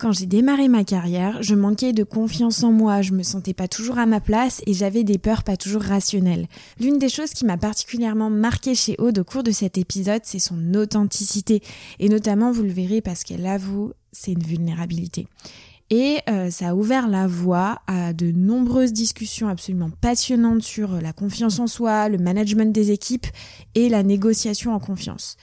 Quand j'ai démarré ma carrière, je manquais de confiance en moi, je me sentais pas toujours à ma place et j'avais des peurs pas toujours rationnelles. L'une des choses qui m'a particulièrement marqué chez Aude au cours de cet épisode, c'est son authenticité. Et notamment, vous le verrez parce qu'elle avoue, c'est une vulnérabilité. Et euh, ça a ouvert la voie à de nombreuses discussions absolument passionnantes sur la confiance en soi, le management des équipes et la négociation en confiance.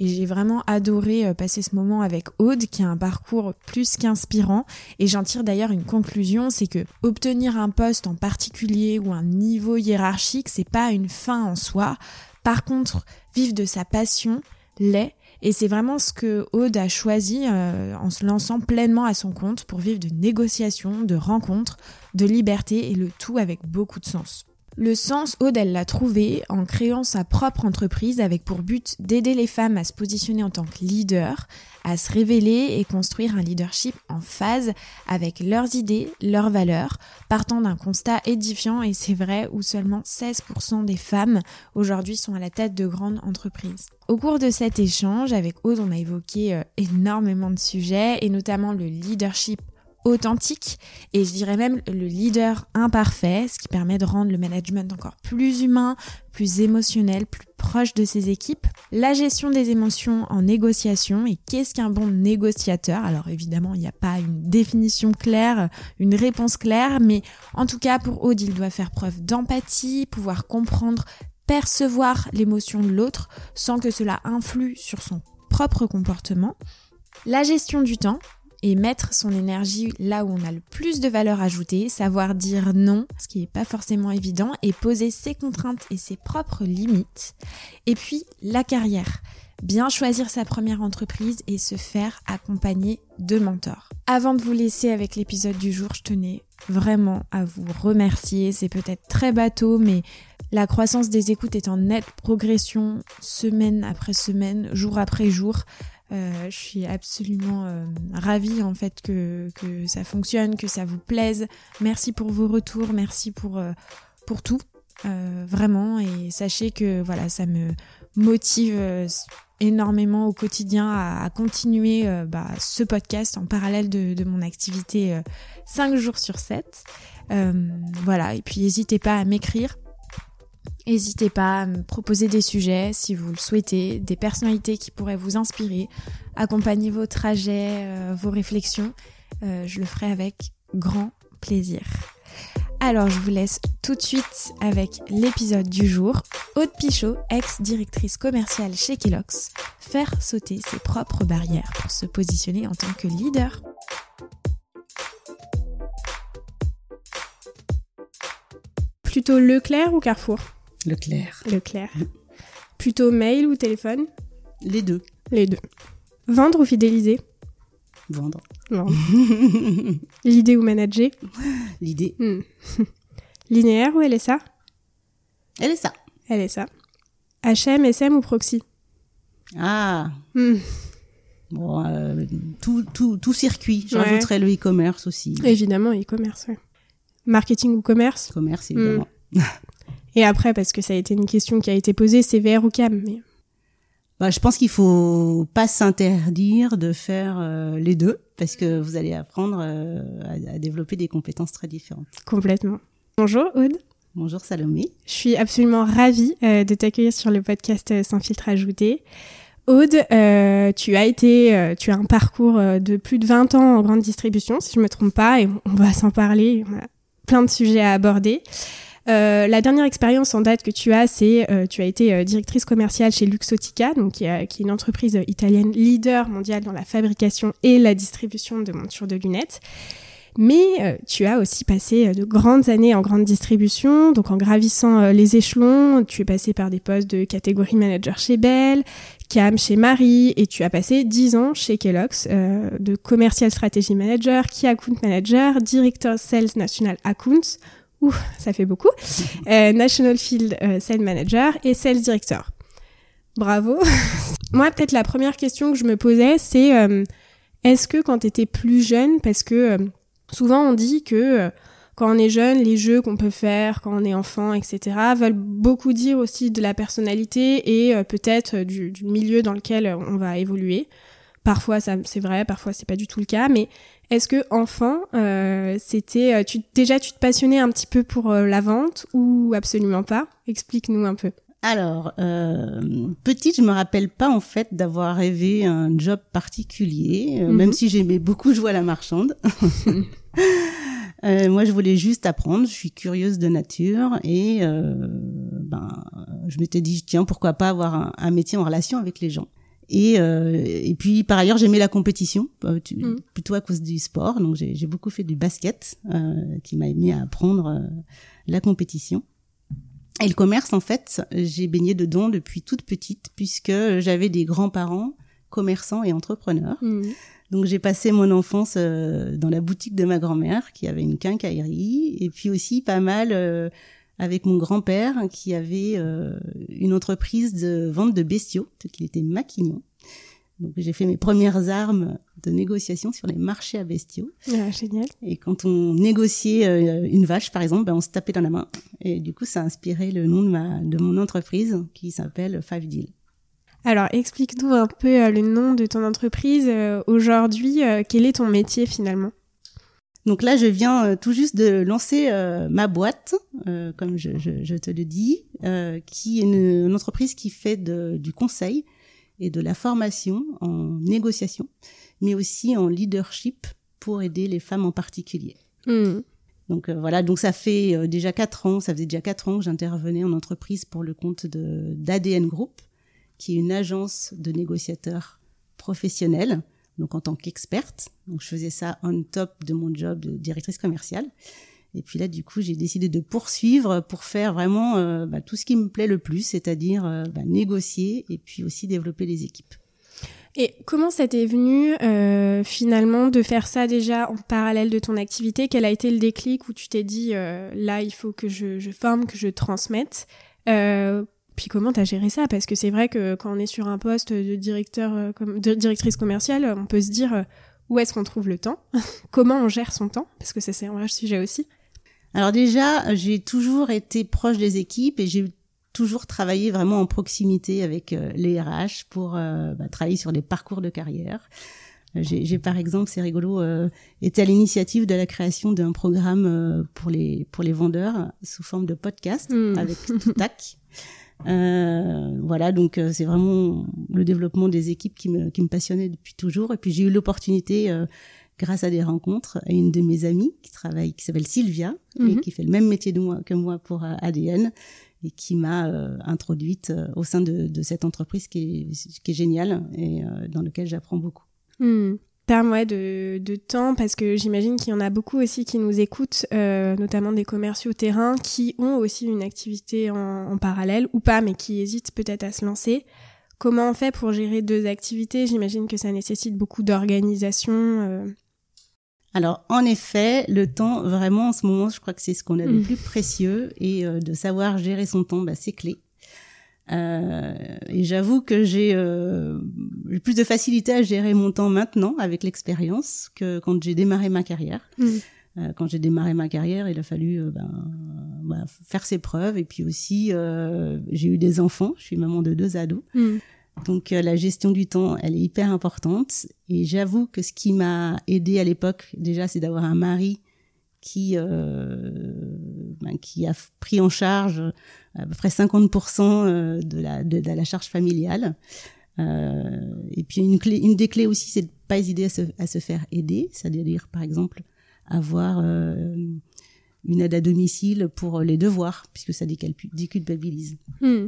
Et j'ai vraiment adoré euh, passer ce moment avec Aude, qui a un parcours plus qu'inspirant. Et j'en tire d'ailleurs une conclusion, c'est que obtenir un poste en particulier ou un niveau hiérarchique, c'est pas une fin en soi. Par contre, vivre de sa passion l'est. Et c'est vraiment ce que Aude a choisi euh, en se lançant pleinement à son compte pour vivre de négociations, de rencontres, de liberté et le tout avec beaucoup de sens. Le sens, Aude, elle l'a trouvé en créant sa propre entreprise avec pour but d'aider les femmes à se positionner en tant que leader, à se révéler et construire un leadership en phase avec leurs idées, leurs valeurs, partant d'un constat édifiant et c'est vrai où seulement 16% des femmes aujourd'hui sont à la tête de grandes entreprises. Au cours de cet échange avec Aude, on a évoqué euh, énormément de sujets et notamment le leadership authentique et je dirais même le leader imparfait, ce qui permet de rendre le management encore plus humain, plus émotionnel, plus proche de ses équipes. La gestion des émotions en négociation et qu'est-ce qu'un bon négociateur? Alors évidemment, il n'y a pas une définition claire, une réponse claire, mais en tout cas pour Aude, il doit faire preuve d'empathie, pouvoir comprendre, percevoir l'émotion de l'autre sans que cela influe sur son propre comportement. La gestion du temps, et mettre son énergie là où on a le plus de valeur ajoutée, savoir dire non, ce qui n'est pas forcément évident, et poser ses contraintes et ses propres limites. Et puis la carrière, bien choisir sa première entreprise et se faire accompagner de mentors. Avant de vous laisser avec l'épisode du jour, je tenais vraiment à vous remercier. C'est peut-être très bateau, mais la croissance des écoutes est en nette progression semaine après semaine, jour après jour. Euh, je suis absolument euh, ravie en fait que, ça fonctionne, que ça vous plaise. Merci pour vos retours, merci pour, euh, pour tout, vraiment. Et sachez que voilà, ça me motive énormément au quotidien à, continuer bah, ce podcast en parallèle de, de mon activité 5 jours sur 7. voilà, et puis n'hésitez pas à m'écrire N'hésitez pas à me proposer des sujets si vous le souhaitez, des personnalités qui pourraient vous inspirer, accompagner vos trajets, euh, vos réflexions. Euh, je le ferai avec grand plaisir. Alors je vous laisse tout de suite avec l'épisode du jour. Aude Pichot, ex-directrice commerciale chez Kellogg's, faire sauter ses propres barrières pour se positionner en tant que leader. Plutôt Leclerc ou Carrefour Leclerc. Leclerc. Plutôt mail ou téléphone Les deux. Les deux. Vendre ou fidéliser Vendre. Vendre. L'idée ou manager L'idée. Hmm. Linéaire ou LSA ça. LSA. HM, SM ou proxy Ah. Hmm. Bon, euh, tout, tout, tout circuit. J'ajouterais le e-commerce aussi. Évidemment, e-commerce, ouais. Marketing ou commerce Commerce, évidemment. Hmm. Et après, parce que ça a été une question qui a été posée, c'est VR ou CAM mais... bah, Je pense qu'il faut pas s'interdire de faire euh, les deux, parce que vous allez apprendre euh, à, à, développer des compétences très différentes. Complètement. Bonjour Aude. Bonjour Salomé. Je suis absolument ravie euh, de t'accueillir sur le podcast Sans filtre ajouté. Aude, euh, tu as été, tu as un parcours de plus de 20 ans en grande distribution, si je me trompe pas, et on va s'en parler. On a plein de sujets à aborder. Euh, la dernière expérience en date que tu as, c'est euh, tu as été euh, directrice commerciale chez Luxotica, donc qui, qui, est une entreprise italienne leader mondiale dans la fabrication et la distribution de montures de lunettes. Mais euh, tu as aussi passé de grandes années en grande distribution, donc en gravissant les échelons, tu es passé par des postes de catégorie manager chez Bell, CAM chez Marie, et tu as passé 10 ans chez Kellogg's de commercial strategy manager, key account manager, directeur sales national accounts, Ouh, ça fait beaucoup. Euh, National Field euh, Sales Manager et Sales Director. Bravo. Moi, peut-être la première question que je me posais, c'est euh, est-ce que quand tu étais plus jeune, parce que euh, souvent on dit que euh, quand on est jeune, les jeux qu'on peut faire quand on est enfant, etc., veulent beaucoup dire aussi de la personnalité et peut-être du, du, milieu dans lequel on va évoluer. Parfois, c'est vrai, parfois c'est pas du tout le cas. Mais est-ce que enfant, euh, c'était, euh, tu, déjà, tu te passionnais un petit peu pour euh, la vente ou absolument pas? Explique-nous un peu. Alors, euh, petite, je me rappelle pas en fait d'avoir rêvé un job particulier, Mhm. même si j'aimais beaucoup jouer à la marchande. Euh, moi, je voulais juste apprendre. Je suis curieuse de nature et euh, ben, je m'étais dit tiens pourquoi pas avoir un, un métier en relation avec les gens. Et, euh, et puis par ailleurs j'aimais la compétition euh, tu- Mm. plutôt à cause du sport. Donc j'ai beaucoup fait du basket euh, qui m'a mis à apprendre euh, la compétition. Et le commerce, en fait, j'ai baigné dedans depuis toute petite, puisque j'avais des grands-parents commerçants et entrepreneurs. Mhm. Donc j'ai passé mon enfance euh, dans la boutique de ma grand-mère, qui avait une quincaillerie, et puis aussi pas mal euh, avec mon grand-père, qui avait euh, une entreprise de vente de bestiaux, qu'il était maquignon. Donc j'ai fait mes premières armes de négociation sur les marchés à bestiaux. Ah, génial. Et quand on négociait euh, une vache, par exemple, ben, on se tapait dans la main. Et du coup, ça a inspiré le nom de, ma, de mon entreprise qui s'appelle Five Deal. Alors, explique-nous un peu euh, le nom de ton entreprise. euh, Aujourd'hui, quel est ton métier finalement? Donc là, je viens tout juste de lancer ma boîte, comme je, je, je te le dis, qui est une, une entreprise qui fait de, du conseil et de la formation en négociation, mais aussi en leadership pour aider les femmes en particulier. Mhm. Donc euh, voilà, donc ça fait euh, déjà quatre ans, ça faisait déjà quatre ans que j'intervenais en entreprise pour le compte de d'ADN Group, qui est une agence de négociateurs professionnels, donc en tant qu'experte. Donc je faisais ça on top de mon job de directrice commerciale. Et puis là, du coup, j'ai décidé de poursuivre pour faire vraiment euh, bah, tout ce qui me plaît le plus, c'est-à-dire euh, bah, négocier et puis aussi développer les équipes. Et comment ça t'est venu euh, finalement de faire ça déjà en parallèle de ton activité? Quel a été le déclic où tu t'es dit là il faut que je, forme, que je transmette? Puis comment t'as géré ça? Parce que c'est vrai que quand on est sur un poste de directeur, de directrice commerciale, on peut se dire où est-ce qu'on trouve le temps? Comment on gère son temps? Parce que ça c'est un vrai sujet aussi. Alors déjà, j'ai toujours été proche des équipes et j'ai toujours travaillé vraiment en proximité avec euh, les RH pour euh, bah, travailler sur les parcours de carrière. Euh, J'ai par exemple, c'est rigolo, euh, été à l'initiative de la création d'un programme euh, pour les pour les vendeurs sous forme de podcast Hmm. avec Toutac. Euh, voilà, donc euh, c'est vraiment le développement des équipes qui me qui me passionnait depuis toujours. Et puis j'ai eu l'opportunité euh, grâce à des rencontres et une de mes amies qui travaille, qui s'appelle Sylvia, et Mhm. qui fait le même métier de moi, que moi pour euh, ADN, et qui m'a euh, introduite euh, au sein de, de cette entreprise qui est, qui est géniale et euh, dans lequel j'apprends beaucoup. Terme ouais, de, de temps, parce que j'imagine qu'il y en a beaucoup aussi qui nous écoutent, euh, notamment des commerciaux terrain, qui ont aussi une activité en, en parallèle, ou pas, mais qui hésitent peut-être à se lancer. Comment on fait pour gérer deux activités? J'imagine que ça nécessite beaucoup d'organisation. Alors, en effet, le temps, vraiment, en ce moment, je crois que c'est ce qu'on a de Mm. plus précieux et euh, de savoir gérer son temps, bah, c'est clé. Euh, et j'avoue que j'ai euh, j'ai plus de facilité à gérer mon temps maintenant avec l'expérience que quand j'ai démarré ma carrière. Mm. Euh, quand j'ai démarré ma carrière, il a fallu ben, bah, faire ses preuves et puis aussi euh, j'ai eu des enfants. Je suis maman de deux ados. Hmm. Donc euh, la gestion du temps, elle est hyper importante. Et j'avoue que ce qui m'a aidé à l'époque, déjà, c'est d'avoir un mari qui euh, ben, qui a pris en charge à peu près 50% euh, de la de, de la charge familiale. Euh, et puis une clé, une des clés aussi, c'est de pas hésiter à se, à se faire aider, c'est-à-dire par exemple avoir euh, une aide à domicile pour les devoirs, puisque ça déculpabilise. Hmm.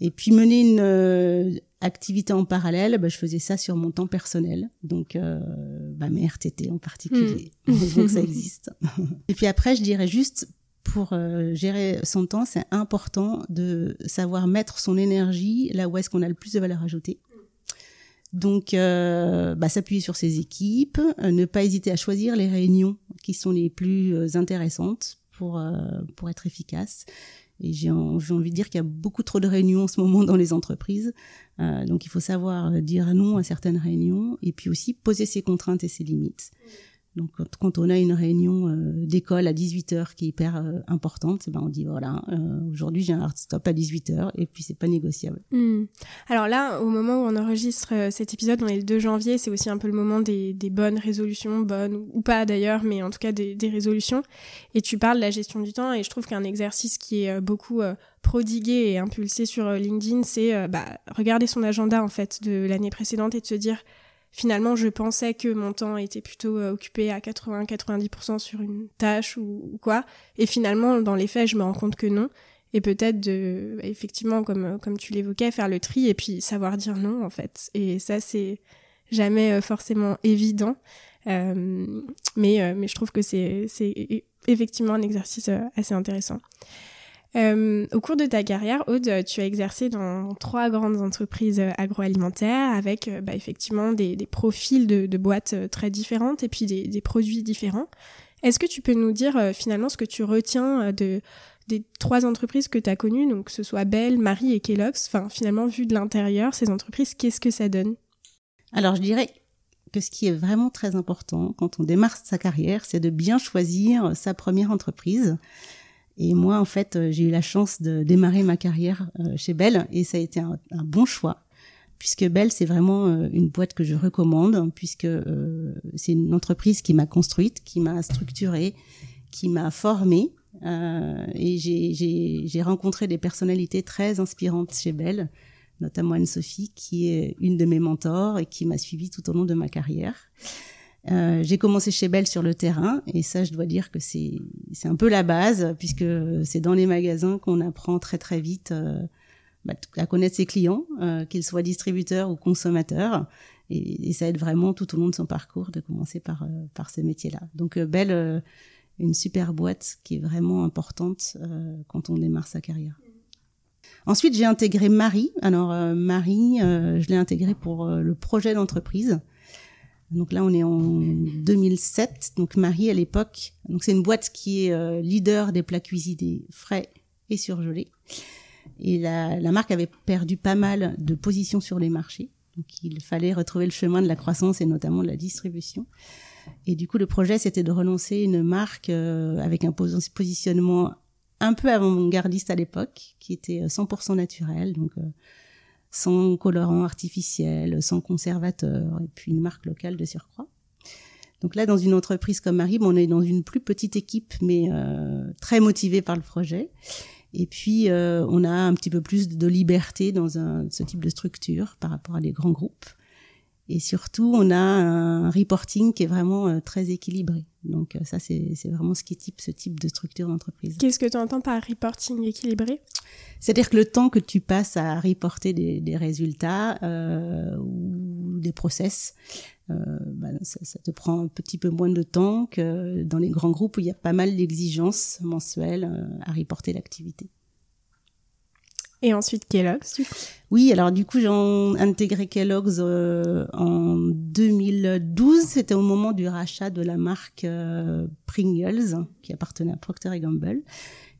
Et puis mener une euh, activité en parallèle, bah, je faisais ça sur mon temps personnel, donc euh, bah, mes RTT en particulier, donc ça existe. Et puis après, je dirais juste pour euh, gérer son temps, c'est important de savoir mettre son énergie là où est-ce qu'on a le plus de valeur ajoutée. Donc, euh, bah, s'appuyer sur ses équipes, euh, ne pas hésiter à choisir les réunions qui sont les plus intéressantes pour euh, pour être efficace. Et j'ai en- j'ai envie de dire qu'il y a beaucoup trop de réunions en ce moment dans les entreprises. Euh, donc il faut savoir dire non à certaines réunions et puis aussi poser ses contraintes et ses limites. Donc quand, on a une réunion euh, d'école à 18h qui est hyper euh, importante, ben on dit voilà, euh, aujourd'hui j'ai un hard stop à 18h et puis c'est pas négociable. Hmm. Alors là, au moment où on enregistre cet épisode, on est le 2 janvier, c'est aussi un peu le moment des, des bonnes résolutions, bonnes ou pas d'ailleurs, mais en tout cas des, des, résolutions. Et tu parles de la gestion du temps et je trouve qu'un exercice qui est beaucoup prodigué et impulsé sur LinkedIn, c'est bah, regarder son agenda en fait de l'année précédente et de se dire finalement, je pensais que mon temps était plutôt euh, occupé à 80-90% sur une tâche ou, quoi. Et finalement, dans les faits, je me rends compte que non. Et peut-être de, effectivement, comme, euh, comme tu l'évoquais, faire le tri et puis savoir dire non, en fait. Et ça, c'est jamais euh, forcément évident. mais, mais je trouve que c'est, c'est effectivement un exercice assez intéressant. Euh, au cours de ta carrière, Aude, tu as exercé dans trois grandes entreprises euh, agroalimentaires avec euh, bah, effectivement des, profils de, boîtes très différentes et puis des, des produits différents. Est-ce que tu peux nous dire finalement ce que tu retiens de, des trois entreprises que tu as connues, donc que ce soit Bell, Marie et Kellogg's Enfin, finalement, vu de l'intérieur, ces entreprises, qu'est-ce que ça donne? Alors, je dirais que ce qui est vraiment très important quand on démarre sa carrière, c'est de bien choisir sa première entreprise. Et moi, en fait, euh, j'ai eu la chance de démarrer ma carrière euh, chez Bell et ça a été un, bon choix puisque Bell, c'est vraiment euh, une boîte que je recommande, puisque c'est une entreprise qui m'a construite, qui m'a structurée, qui m'a formée. Euh, et j'ai rencontré des personnalités très inspirantes chez Bell, notamment Anne-Sophie, qui est une de mes mentors et qui m'a suivie tout au long de ma carrière. Euh, j'ai commencé chez Bell sur le terrain et ça, je dois dire que c'est c'est un peu la base puisque c'est dans les magasins qu'on apprend très très vite euh, bah, à connaître ses clients, euh, qu'ils soient distributeurs ou consommateurs. Et, ça aide vraiment tout au long de son parcours de commencer par par ces métiers-là. Donc Bell, une super boîte qui est vraiment importante quand on démarre sa carrière. Ensuite, j'ai intégré Marie. Alors Marie, je l'ai intégrée pour le projet d'entreprise. Donc là, on est en 2007. Donc Marie, à l'époque, donc c'est une boîte qui est euh, leader des plats cuisinés frais et surgelés. Et la, marque avait perdu pas mal de positions sur les marchés. Donc il fallait retrouver le chemin de la croissance et notamment de la distribution. Et du coup, le projet, c'était de relancer une marque euh, avec un positionnement un peu avant-gardiste à l'époque, qui était 100% euh, naturel. Donc sans colorant artificiel, sans conservateur, et puis une marque locale de surcroît. Donc là, dans une entreprise comme Marie, on est dans une plus petite équipe, mais euh, très motivée par le projet. Et puis, euh, on a un petit peu plus de liberté dans ce type de structure par rapport à des grands groupes. Et surtout, on a un reporting qui est vraiment euh, très équilibré. Donc ça, c'est vraiment ce qui type ce type de structure d'entreprise. Qu'est-ce que tu entends par reporting équilibré? C'est-à-dire que le temps que tu passes à reporter des, des résultats euh, ou des process, euh, bah, ça, ça, te prend un petit peu moins de temps que dans les grands groupes où il y a pas mal d'exigences mensuelles euh, à reporter l'activité. Et ensuite Kellogg's, Oui, alors du coup, j'ai intégré Kellogg's euh, en 2012. C'était au moment du rachat de la marque euh, Pringles, qui appartenait à Procter Gamble.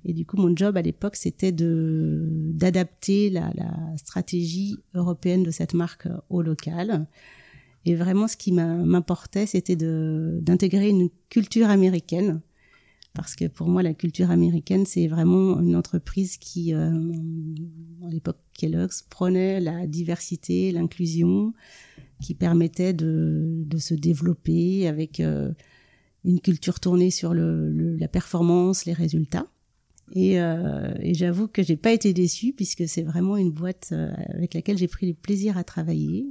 Et du coup, mon job à l'époque, c'était d'adapter la, la, stratégie européenne de cette marque au local. Et vraiment, ce qui m'importait, c'était d'intégrer une culture américaine parce que pour moi la culture américaine c'est vraiment une entreprise qui euh, à l'époque Kellogg's prenait la diversité l'inclusion qui permettait de, de se développer avec euh, une culture tournée sur le, la performance les résultats. Et, euh, et j'avoue que j'ai pas été déçue puisque c'est vraiment une boîte euh, avec laquelle j'ai pris le plaisir à travailler.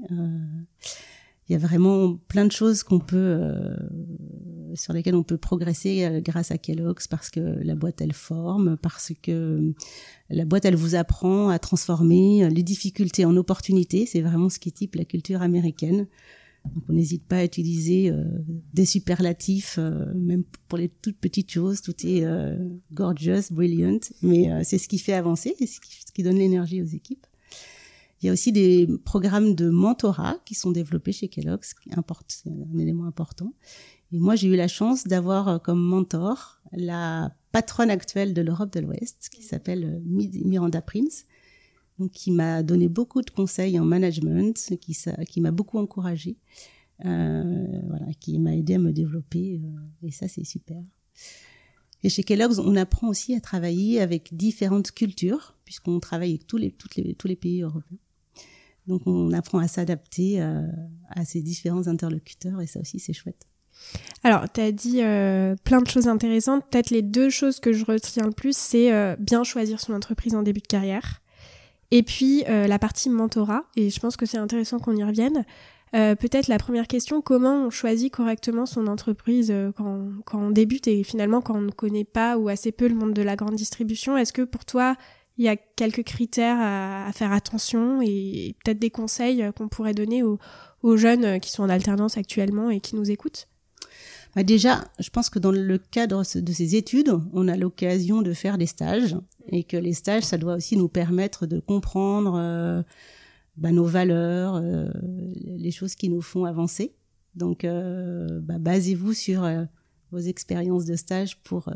Il y a vraiment plein de choses qu'on peut euh, sur lesquelles on peut progresser euh, grâce à Kellogg's parce que la boîte elle forme parce que la boîte elle vous apprend à transformer les difficultés en opportunités. C'est vraiment ce qui type la culture américaine. Donc on n'hésite pas à utiliser euh, des superlatifs même pour les toutes petites choses. Tout est gorgeous brilliant. Mais c'est ce qui fait avancer et ce qui donne l'énergie aux équipes. Il y a aussi des programmes de mentorat qui sont développés chez Kellogg's, qui c'est un élément important. Et moi, j'ai eu la chance d'avoir euh, comme mentor la patronne actuelle de l'Europe de l'Ouest, qui s'appelle euh, Miranda Prince, donc qui m'a donné beaucoup de conseils en management, qui, m'a beaucoup encouragée. voilà, qui m'a aidé à me développer. et ça, c'est super. Et chez Kellogg's, on apprend aussi à travailler avec différentes cultures, puisqu'on travaille avec tous les, toutes les, tous les pays européens. Donc on apprend à s'adapter euh, à ces différents interlocuteurs et ça aussi c'est chouette. Alors, tu as dit euh, plein de choses intéressantes. Peut-être les deux choses que je retiens le plus, c'est euh, bien choisir son entreprise en début de carrière. Et puis la partie mentorat. Et je pense que c'est intéressant qu'on y revienne. Peut-être la première question, comment on choisit correctement son entreprise quand on débute et finalement quand on ne connaît pas ou assez peu le monde de la grande distribution? Est-ce que pour toi, il y a quelques critères à, faire attention et peut-être des conseils qu'on pourrait donner aux, jeunes qui sont en alternance actuellement et qui nous écoutent? Bah Déjà, je pense que dans le cadre de ces études, on a l'occasion de faire des stages et que les stages, ça doit aussi nous permettre de comprendre euh, bah, nos valeurs, euh, les choses qui nous font avancer. Donc, euh, bah, basez-vous sur vos expériences de stage pour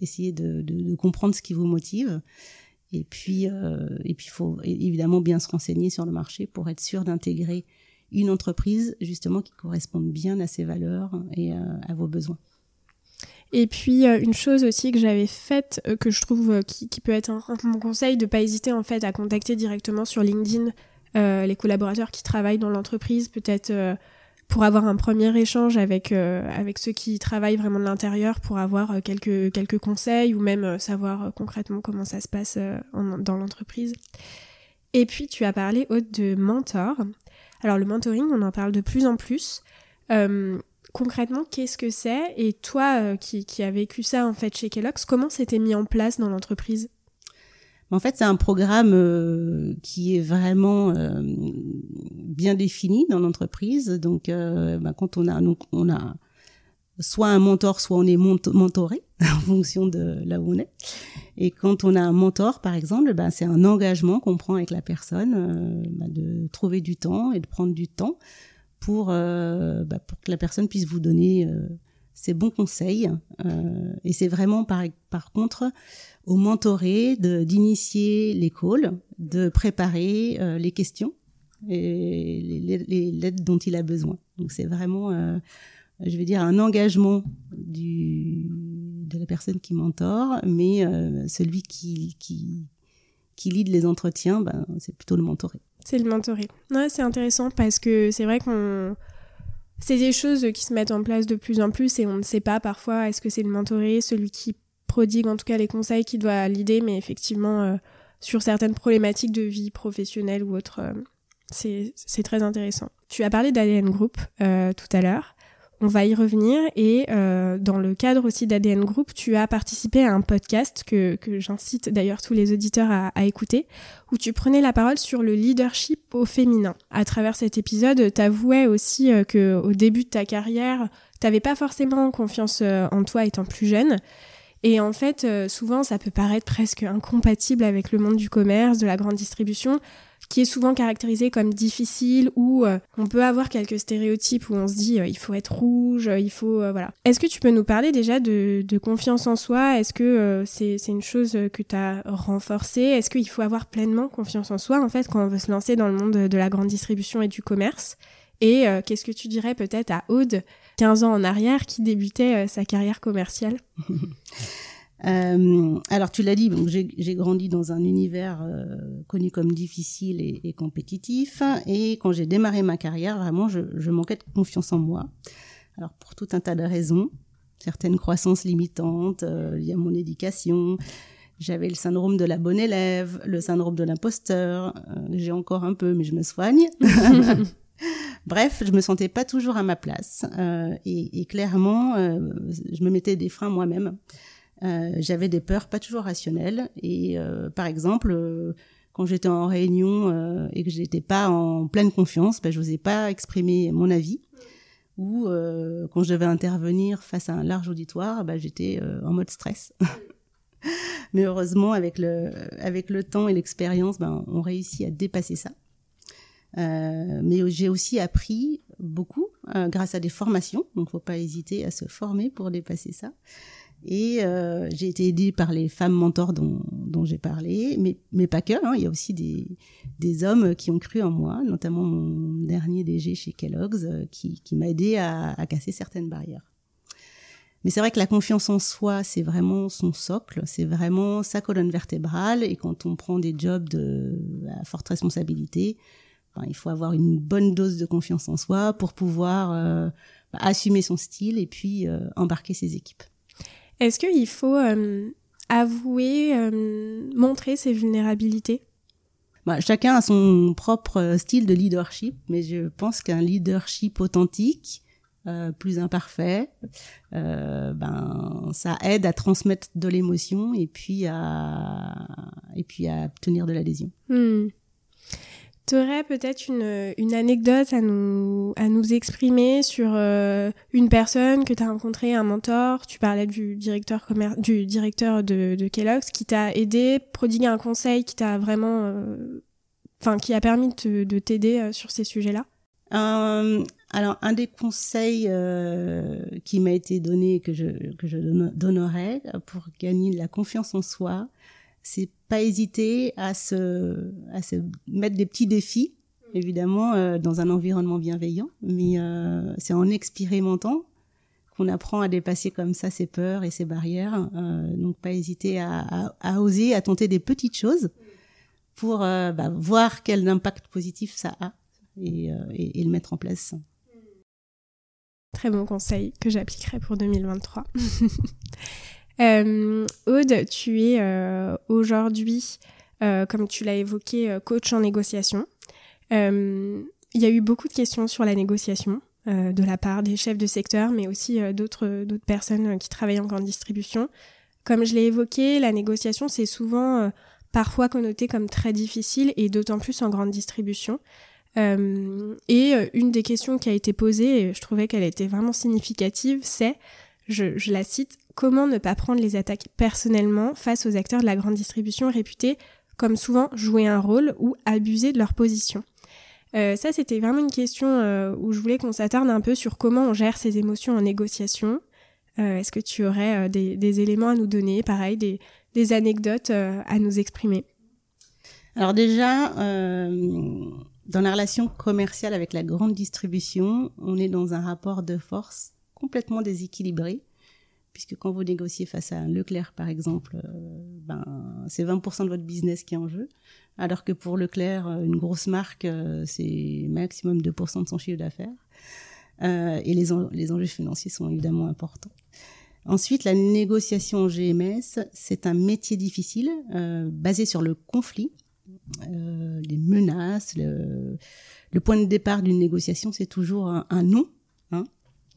essayer de, comprendre ce qui vous motive. Et puis, euh, et puis, il faut évidemment bien se renseigner sur le marché pour être sûr d'intégrer une entreprise justement qui corresponde bien à ses valeurs et euh, à vos besoins. Et puis euh, une chose aussi que j'avais faite, que je trouve qui, peut être mon conseil, de pas hésiter en fait à contacter directement sur LinkedIn les collaborateurs qui travaillent dans l'entreprise, peut-être pour avoir un premier échange avec euh, avec ceux qui travaillent vraiment de l'intérieur pour avoir euh, quelques quelques conseils ou même euh, savoir concrètement comment ça se passe dans l'entreprise. Et puis tu as parlé Aude de mentor. Alors le mentoring, on en parle de plus en plus. concrètement, qu'est-ce que c'est? Et toi qui, qui as vécu ça en fait chez Kellogg's, comment c'était mis en place dans l'entreprise? En fait, c'est un programme euh, qui est vraiment euh, bien défini dans l'entreprise. Donc, euh, bah, quand on a, donc, on a soit un mentor, soit on est mentoré en fonction de là où on est. Et quand on a un mentor, par exemple, bah, c'est un engagement qu'on prend avec la personne bah, de trouver du temps et de prendre du temps pour, bah, pour que la personne puisse vous donner ses bons conseils. et c'est vraiment, par, par contre, au mentoré d'initier les calls, de préparer euh, les questions et lettres dont il a besoin. Donc c'est vraiment, euh, je vais dire, un engagement du, de la personne qui mentore, mais euh, celui qui, qui, qui lead les entretiens, ben, c'est plutôt le mentoré. C'est le mentoré. Ouais, c'est intéressant parce que c'est vrai qu'on... C'est des choses qui se mettent en place de plus en plus et on ne sait pas parfois est-ce que c'est le mentoré, celui qui prodigue en tout cas les conseils qu'il doit l'idée, mais effectivement, euh, sur certaines problématiques de vie professionnelle ou autre, euh, c'est très intéressant. Tu as parlé d'ADN Group tout à l'heure. On va y revenir et dans le cadre aussi d'ADN Group, tu as participé à un podcast que, que j'incite d'ailleurs tous les auditeurs à, à, écouter, où tu prenais la parole sur le leadership au féminin. À travers cet épisode, tu avouais aussi que au début de ta carrière, tu n'avais pas forcément confiance en toi étant plus jeune et en fait, euh, souvent, ça peut paraître presque incompatible avec le monde du commerce, de la grande distribution, qui est souvent caractérisé comme difficile, où euh, on peut avoir quelques stéréotypes où on se dit euh, il faut être rouge, il faut voilà. Est-ce que tu peux nous parler déjà de, confiance en soi? Est-ce que c'est une chose que tu as renforcée? Est-ce qu'il faut avoir pleinement confiance en soi en fait quand on veut se lancer dans le monde de la grande distribution et du commerce? Et qu'est-ce que tu dirais peut-être à Aude 15 ans en arrière qui débutait euh, sa carrière commerciale? euh, alors tu l'as dit, j'ai grandi dans un univers euh, connu comme difficile et, compétitif, et quand j'ai démarré ma carrière, vraiment, je, je, manquais de confiance en moi. Alors pour tout un tas de raisons, certaines croissances limitantes liées à mon éducation, j'avais le syndrome de la bonne élève, le syndrome de l'imposteur, j'ai encore un peu, mais je me soigne. Bref, je me sentais pas toujours à ma place euh, et, et, clairement, euh, je me mettais des freins moi-même. Euh, J'avais des peurs pas toujours rationnelles et euh, par exemple, euh, quand j'étais en réunion et que j'étais pas en pleine confiance, ben, je n'osais pas exprimer mon avis. Ou quand je devais intervenir face à un large auditoire, ben, j'étais en mode stress. Mais heureusement, avec le, avec le temps et l'expérience, ben, on réussit à dépasser ça. Mais j'ai aussi appris beaucoup grâce à des formations, donc faut pas hésiter à se former pour dépasser ça. Et euh, j'ai été aidée par les femmes mentors dont, dont j'ai parlé, mais, mais pas que. Hein, il y a aussi des, des hommes qui ont cru en moi, notamment mon dernier DG chez Kellogg's, euh, qui, qui m'a aidé à, à casser certaines barrières. Mais c'est vrai que la confiance en soi, c'est vraiment son socle, c'est vraiment sa colonne vertébrale. Et quand on prend des jobs de à forte responsabilité, enfin, il faut avoir une bonne dose de confiance en soi pour pouvoir euh, assumer son style et puis euh, embarquer ses équipes. Est-ce qu'il faut euh, avouer, euh, montrer ses vulnérabilités? Bah, Chacun a son propre style de leadership, mais je pense qu'un leadership authentique, euh, plus imparfait, euh, ben ça aide à transmettre de l'émotion et puis à et puis à obtenir de l'adhésion. Hmm. Tu aurais peut-être une, une anecdote à nous, à nous exprimer sur euh, une personne que tu as rencontrée, un mentor? Tu parlais du directeur, du directeur de, de Kellogg's qui t'a aidé, prodigué un conseil qui t'a vraiment. euh, Enfin, qui a permis te- de t'aider euh, sur ces sujets-là? Alors, un des conseils qui m'a été donné que je que je donne- donnerais pour gagner de la confiance en soi, c'est pas hésiter à se à se mettre des petits défis, évidemment euh, dans un environnement bienveillant, mais euh, c'est en expérimentant qu'on apprend à dépasser comme ça ses peurs et ses barrières. Euh, donc, pas hésiter à, à, oser, à tenter des petites choses pour bah, voir quel impact positif ça a et, et, et le mettre en place. Très bon conseil que j'appliquerai pour 2023. Euh, Aude, tu es euh, aujourd'hui, euh, comme tu l'as évoqué, coach en négociation. Il y a eu beaucoup de questions sur la négociation de la part des chefs de secteur, mais aussi d'autres personnes qui travaillent en grande distribution. Comme je l'ai évoqué, la négociation, c'est souvent parfois connoté comme très difficile et d'autant plus en grande distribution. Et une des questions qui a été posée, et je trouvais qu'elle était vraiment significative, c'est, je la cite, comment ne pas prendre les attaques personnellement face aux acteurs de la grande distribution réputés comme souvent jouer un rôle ou abuser de leur position. Euh, ça, c'était vraiment une question euh, où je voulais qu'on s'attarde un peu sur comment on gère ses émotions en négociation. Euh, Est-ce que tu aurais des, éléments à nous donner, pareil, des, anecdotes à nous exprimer? Alors déjà, dans la relation commerciale avec la grande distribution, on est dans un rapport de force complètement déséquilibré, puisque quand vous négociez face à Leclerc, par exemple, euh, ben, c'est 20% de votre business qui est en jeu, alors que pour Leclerc, euh, une grosse marque, euh, c'est maximum 2% de son chiffre d'affaires. Et les, en- les enjeux financiers sont évidemment importants. Ensuite, la négociation GMS, c'est un métier difficile, basé sur le conflit, les menaces. Le, point de départ d'une négociation, c'est toujours un, un non. hein.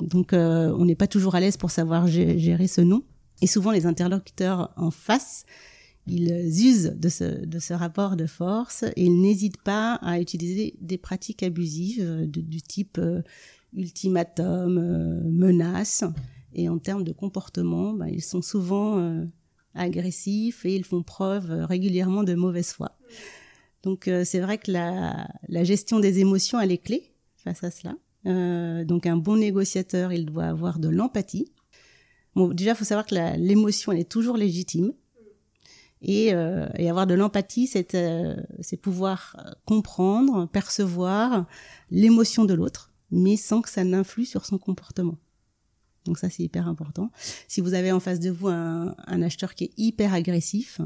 Donc, euh, on n'est pas toujours à l'aise pour savoir gé- gérer ce non. Et souvent, les interlocuteurs en face, ils usent de ce, de ce rapport de force et ils n'hésitent pas à utiliser des pratiques abusives de- du type euh, ultimatum, euh, menace. Et en termes de comportement, ben, ils sont souvent agressifs et ils font preuve régulièrement de mauvaise foi. Donc euh, c'est vrai que la, la gestion des émotions, elle est clé face à cela. Euh, donc un bon négociateur, il doit avoir de l'empathie. Bon, déjà, il faut savoir que l'émotion, elle est toujours légitime. Et, euh, et avoir de l'empathie, c'est euh, pouvoir euh, comprendre, percevoir l'émotion de l'autre, mais sans que ça n'influe sur son comportement. Donc ça, c'est hyper important. Si vous avez en face de vous un, un acheteur qui est hyper agressif,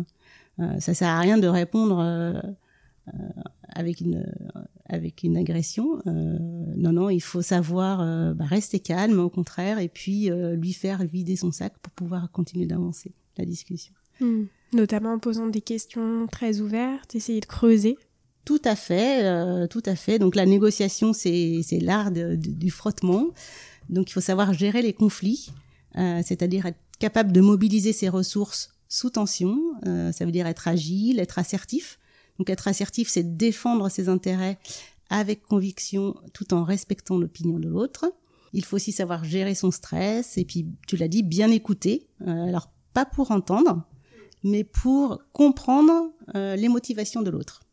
euh, ça sert à rien de répondre avec une euh, avec une agression. Euh, non, non, il faut savoir euh, bah, rester calme, au contraire, et puis euh, lui faire vider son sac pour pouvoir continuer d'avancer la discussion. Hmm. Notamment en posant des questions très ouvertes, essayer de creuser. Tout à fait, euh, tout à fait. Donc la négociation, c'est l'art du frottement. Donc il faut savoir gérer les conflits, euh, c'est-à-dire être capable de mobiliser ses ressources sous tension. Euh, ça veut dire être agile, être assertif. Donc être assertif, c'est défendre ses intérêts avec conviction tout en respectant l'opinion de l'autre. Il faut aussi savoir gérer son stress et puis, tu l'as dit, bien écouter. Euh, alors pas pour entendre, mais pour comprendre euh, les motivations de l'autre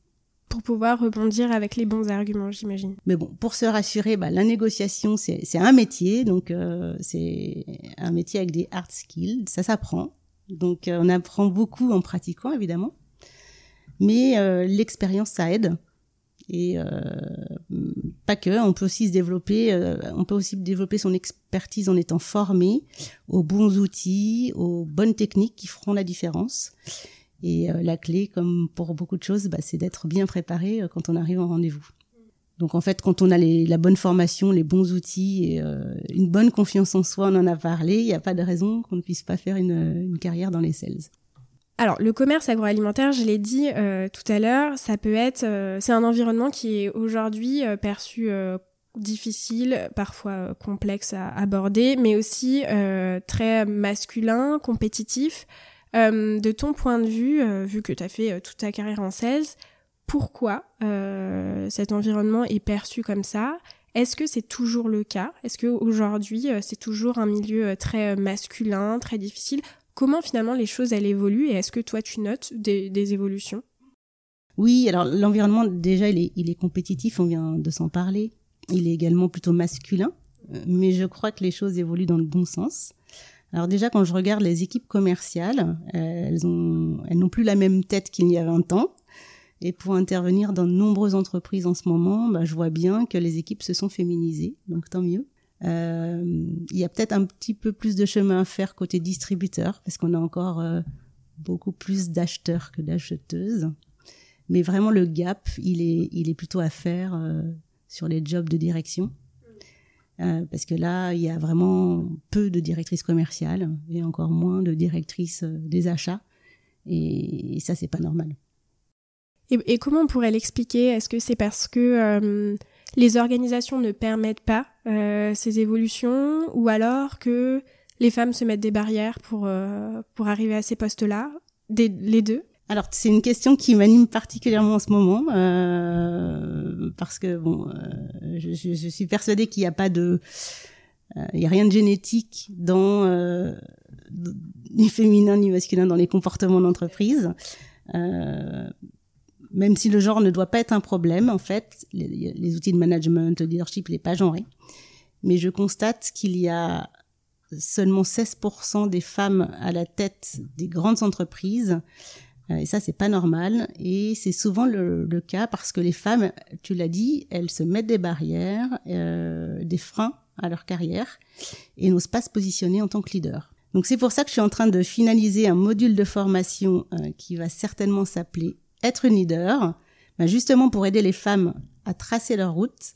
pour pouvoir rebondir avec les bons arguments, j'imagine. Mais bon, pour se rassurer, bah, la négociation, c'est un métier, donc euh, c'est un métier avec des hard skills, ça s'apprend. Donc euh, on apprend beaucoup en pratiquant, évidemment. Mais euh, l'expérience, ça aide. Et pas que, on peut aussi se développer, on peut aussi développer son expertise en étant formé aux bons outils, aux bonnes techniques qui feront la différence. Et euh, la clé, comme pour beaucoup de choses, bah, c'est d'être bien préparé euh, quand on arrive en rendez-vous. Donc en fait, quand on a la bonne formation, les bons outils et euh, une bonne confiance en soi, on en a parlé, il n'y a pas de raison qu'on ne puisse pas faire une, une, carrière dans les sales. Alors le commerce agroalimentaire, je l'ai dit euh, tout à l'heure, ça peut être, euh, c'est un environnement qui est aujourd'hui perçu difficile, parfois complexe à aborder, mais aussi très masculin, compétitif. Euh, de ton point de vue, euh, vu que tu as fait euh, toute ta carrière en sales, pourquoi cet environnement est perçu comme ça? Est-ce que c'est toujours le cas? Est-ce qu'aujourd'hui, c'est toujours un milieu très masculin, très difficile? Comment finalement les choses évoluent et est-ce que toi tu notes des, évolutions? Oui, alors l'environnement déjà il est, compétitif, on vient de s'en parler. Il est également plutôt masculin, mais je crois que les choses évoluent dans le bon sens. Alors déjà, quand je regarde les équipes commerciales, euh, elles elles n'ont plus la même tête qu'il y a 20 ans. Et pour intervenir dans de nombreuses entreprises en ce moment, bah, je vois bien que les équipes se sont féminisées, donc tant mieux. Euh, il y a peut-être un petit peu plus de chemin à faire côté distributeur, parce qu'on a encore euh, beaucoup plus d'acheteurs que d'acheteuses. Mais vraiment, le gap, il est, il est plutôt à faire euh, sur les jobs de direction. Parce que là, il y a vraiment peu de directrices commerciales et encore moins de directrices des achats. Et, ça, c'est pas normal. Et, comment on pourrait l'expliquer? Est-ce que c'est parce que les organisations ne permettent pas ces évolutions ou alors que les femmes se mettent des barrières pour, pour arriver à ces postes-là Les deux? Alors c'est une question qui m'anime particulièrement en ce moment euh, parce que bon, euh, je, suis persuadée qu'il n'y a pas de, euh, il y a rien de génétique dans euh, ni féminin ni masculin dans les comportements d'entreprise. Euh, même si le genre ne doit pas être un problème, en fait, les, outils de management, de leadership, n'est pas genré. Mais je constate qu'il y a seulement 16% des femmes à la tête des grandes entreprises euh, et ça, c'est pas normal. Et c'est souvent le, cas parce que les femmes, tu l'as dit, elles se mettent des barrières, euh, des freins à leur carrière et n'osent pas se positionner en tant que leader. Donc c'est pour ça que je suis en train de finaliser un module de formation euh, qui va certainement s'appeler Être une leader, ben justement pour aider les femmes à tracer leur route,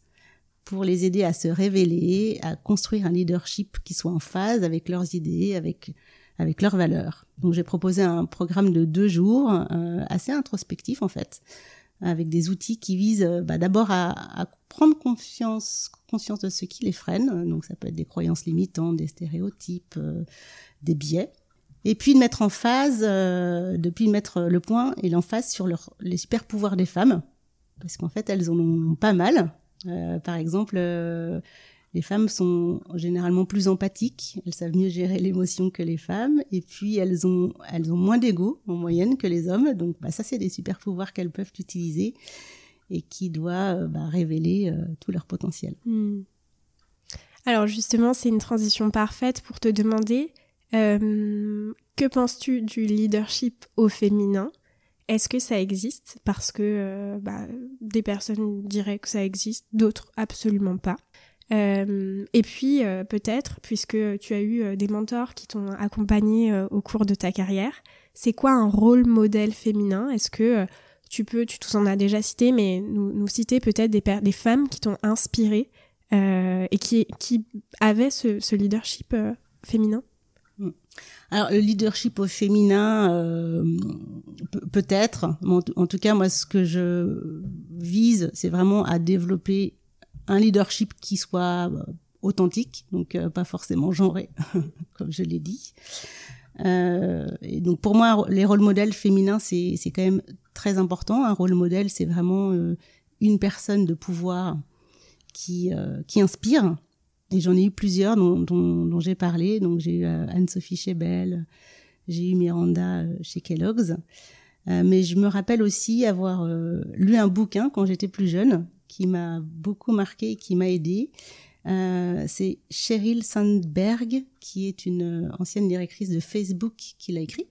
pour les aider à se révéler, à construire un leadership qui soit en phase avec leurs idées, avec avec leurs valeurs. Donc j'ai proposé un programme de deux jours, euh, assez introspectif en fait, avec des outils qui visent euh, bah, d'abord à, à, prendre conscience, conscience de ce qui les freine. Donc ça peut être des croyances limitantes, des stéréotypes, euh, des biais. Et puis de mettre en phase, euh, depuis mettre le point et l'emphase sur leur, les super pouvoirs des femmes, parce qu'en fait elles en ont pas mal. par exemple, les femmes sont généralement plus empathiques, elles savent mieux gérer l'émotion que les femmes, et puis elles ont, elles ont moins d'ego en moyenne que les hommes. Donc bah, ça, c'est des super pouvoirs qu'elles peuvent utiliser et qui doivent euh, bah, révéler euh, tout leur potentiel. Hmm. Alors justement, c'est une transition parfaite pour te demander euh, que penses-tu du leadership au féminin? Est-ce que ça existe? Parce que bah, des personnes diraient que ça existe, d'autres absolument pas. Euh, et puis euh, peut-être, puisque tu as eu euh, des mentors qui t'ont accompagné au cours de ta carrière, c'est quoi un rôle modèle féminin? Est-ce que tu peux, tu tous en as déjà cité, mais nous, nous citer peut-être des, femmes qui t'ont inspiré et qui, qui avaient ce, leadership féminin? Alors le leadership au féminin, euh, peut-être. En, tout cas, moi, ce que je vise, c'est vraiment à développer un leadership qui soit euh, authentique, donc euh, pas forcément genré, comme je l'ai dit. Euh, et donc pour moi, les rôles modèles féminins, c'est c'est quand même très important. Un rôle modèle, c'est vraiment euh, une personne de pouvoir qui qui inspire. Et j'en ai eu plusieurs dont, dont, dont j'ai parlé. Donc j'ai eu Anne-Sophie Chebel, j'ai eu Miranda chez Kellogg's. mais je me rappelle aussi avoir lu un bouquin quand j'étais plus jeune qui m'a beaucoup marqué et qui m'a aidé. c'est Sheryl Sandberg, qui est une ancienne directrice de Facebook, qui l'a écrit.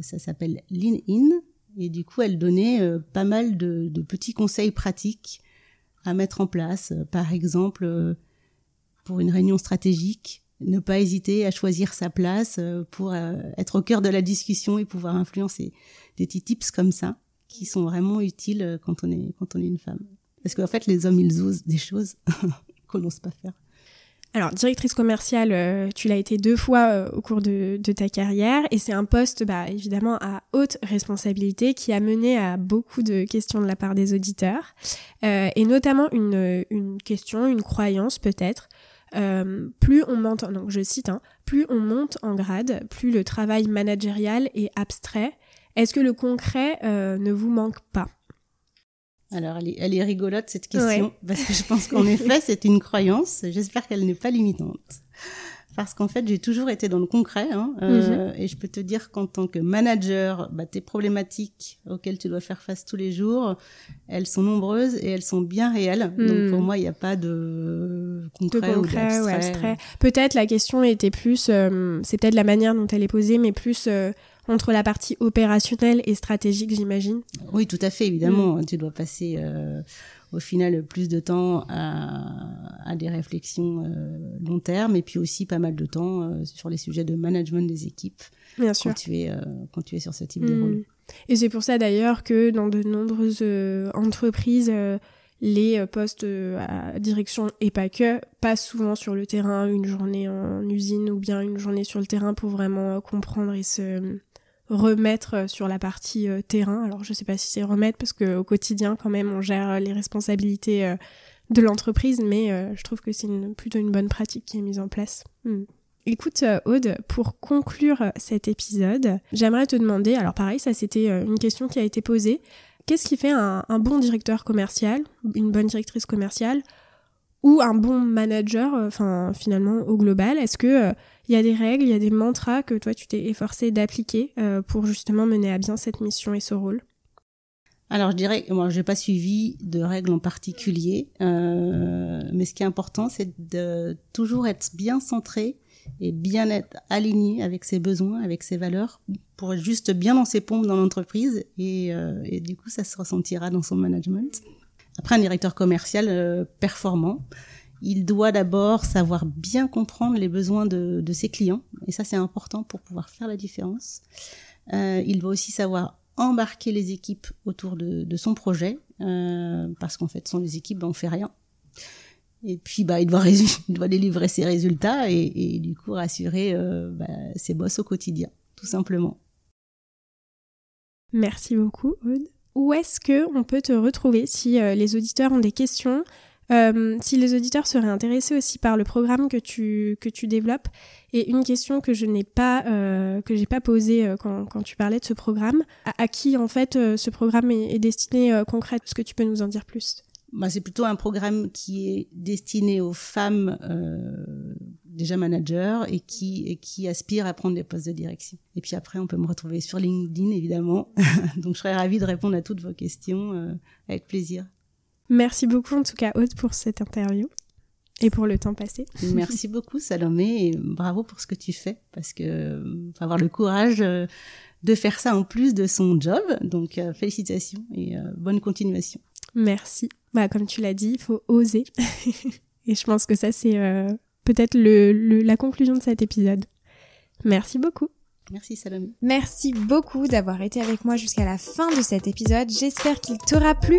ça s'appelle Lean In. Et du coup, elle donnait pas mal de, de, petits conseils pratiques à mettre en place. Par exemple, pour une réunion stratégique, ne pas hésiter à choisir sa place euh, pour euh, être au cœur de la discussion et pouvoir influencer. Des petits tips comme ça qui sont vraiment utiles euh, quand on est quand on est une femme. Parce qu'en fait, les hommes, ils osent des choses qu'on n'ose pas faire. Alors, directrice commerciale, tu l'as été deux fois au cours de, ta carrière et c'est un poste, bah, évidemment, à haute responsabilité qui a mené à beaucoup de questions de la part des auditeurs et notamment une, une question, une croyance peut-être euh, plus on monte, donc je cite, hein, plus on monte en grade, plus le travail managérial est abstrait. Est-ce que le concret euh, ne vous manque pas? Alors, elle est, rigolote cette question, parce que je pense qu'en effet, c'est une croyance. J'espère qu'elle n'est pas limitante parce qu'en fait, j'ai toujours été dans le concret. Hein, euh, mhm. Et je peux te dire qu'en tant que manager, bah, tes problématiques auxquelles tu dois faire face tous les jours, elles sont nombreuses et elles sont bien réelles. Donc pour mhm. moi, il n'y a pas de concret, ou, abstrait. Peut-être la question était plus, euh, c'est peut-être la manière dont elle est posée, mais plus euh, entre la partie opérationnelle et stratégique, j'imagine. Oui, tout à fait, évidemment. Mhm. Tu dois passer euh, au final plus de temps à, des réflexions euh, long terme et puis aussi pas mal de temps euh, sur les sujets de management des équipes Bien sûr. quand tu es euh, quand tu es sur ce type de rôle. Hmm. Et c'est pour ça d'ailleurs que dans de nombreuses entreprises les postes à direction et pas que passent souvent sur le terrain, une journée en usine ou bien une journée sur le terrain pour vraiment comprendre et se remettre euh, sur la partie euh, terrain. Alors je sais pas si c'est remettre parce que au quotidien quand même on gère euh, les responsabilités de l'entreprise, mais je trouve que c'est plutôt une bonne pratique qui est mise en place. Hmm. Écoute Aude, pour conclure cet épisode, j'aimerais te demander, alors pareil, ça c'était une question qui a été posée, qu'est-ce qui fait un, un, bon directeur commercial, une bonne directrice commerciale, ou un bon manager, enfin finalement au global? Est-ce que il y a des règles, il y a des mantras que toi tu t'es efforcé d'appliquer euh, pour justement mener à bien cette mission et ce rôle alors je dirais, moi j'ai pas suivi de règles en particulier, euh, mais ce qui est important c'est de toujours être bien centré et bien être aligné avec ses besoins, avec ses valeurs, pour être juste bien dans ses pompes dans l'entreprise et, euh, du coup ça se ressentira dans son management. Après un directeur commercial performant, il doit d'abord savoir bien comprendre les besoins de, ses clients, et ça c'est important pour pouvoir faire la différence. Euh, il doit aussi savoir embarquer les équipes autour de, son projet, euh, parce qu'en fait sans les équipes, ben, on fait rien. Et puis bah il doit, il délivrer ses résultats et, du coup rassurer euh, bah, ses boss au quotidien, tout simplement. Merci beaucoup Aude. Où est-ce que on peut te retrouver si les auditeurs ont des questions euh, si les auditeurs seraient intéressés aussi par le programme que tu, que tu développes, et une question que je n'ai pas, euh, que j'ai pas posée euh, quand, quand, tu parlais de ce programme, à, qui en fait euh, ce programme est, destiné concrètement? Est-ce que tu peux nous en dire plus? Bah, c'est plutôt un programme qui est destiné aux femmes déjà managers et qui, et qui aspirent à prendre des postes de direction. Et puis après, on peut me retrouver sur LinkedIn, évidemment. Donc, je serais ravie de répondre à toutes vos questions avec plaisir. Merci beaucoup en tout cas Aude pour cette interview et pour le temps passé. Merci beaucoup Salomé et bravo pour ce que tu fais parce que euh, faut avoir le courage euh, de faire ça en plus de son job. Donc euh, félicitations et bonne continuation. Merci. Bah comme tu l'as dit, il faut oser. et je pense que ça c'est peut-être le, la conclusion de cet épisode. Merci beaucoup. Merci Salomé. Merci beaucoup d'avoir été avec moi jusqu'à la fin de cet épisode. J'espère qu'il t'aura plu.